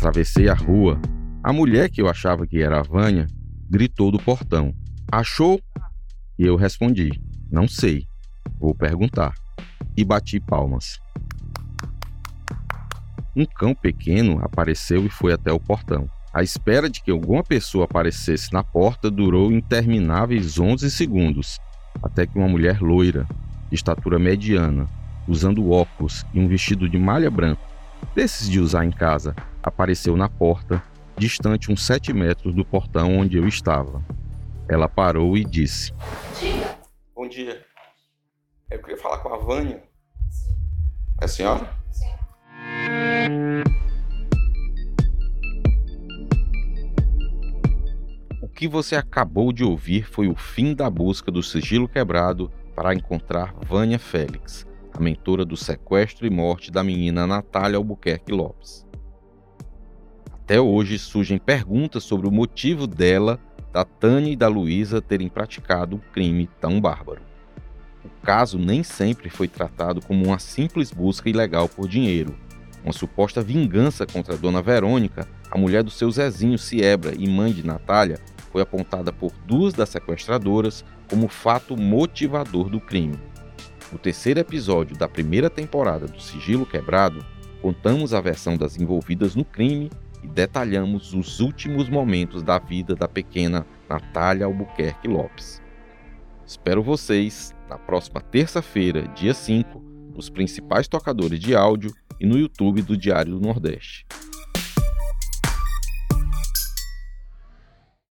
Atravessei a rua. A mulher que eu achava que era a Vânia gritou do portão: Achou? E eu respondi: Não sei. Vou perguntar. E bati palmas. Um cão pequeno apareceu e foi até o portão. A espera de que alguma pessoa aparecesse na porta durou intermináveis 11 segundos, até que uma mulher loira, de estatura mediana, usando óculos e um vestido de malha branco, desses de usar em casa, apareceu na porta, distante uns 7 metros do portão onde eu estava. Ela parou e disse: Diga. Bom dia. Eu queria falar com a Vânia. Sim. É a senhora? que você acabou de ouvir foi o fim da busca do sigilo quebrado para encontrar Vânia Félix, a mentora do sequestro e morte da menina Natália Albuquerque Lopes. Até hoje surgem perguntas sobre o motivo dela, da Tânia e da Luísa terem praticado um crime tão bárbaro. O caso nem sempre foi tratado como uma simples busca ilegal por dinheiro, uma suposta vingança contra a dona Verônica, a mulher do seu Zezinho Siebra e mãe de Natália, foi apontada por duas das sequestradoras como fato motivador do crime. No terceiro episódio da primeira temporada do Sigilo Quebrado, contamos a versão das envolvidas no crime e detalhamos os últimos momentos da vida da pequena Natália Albuquerque Lopes. Espero vocês na próxima terça-feira, dia 5, nos principais tocadores de áudio e no YouTube do Diário do Nordeste.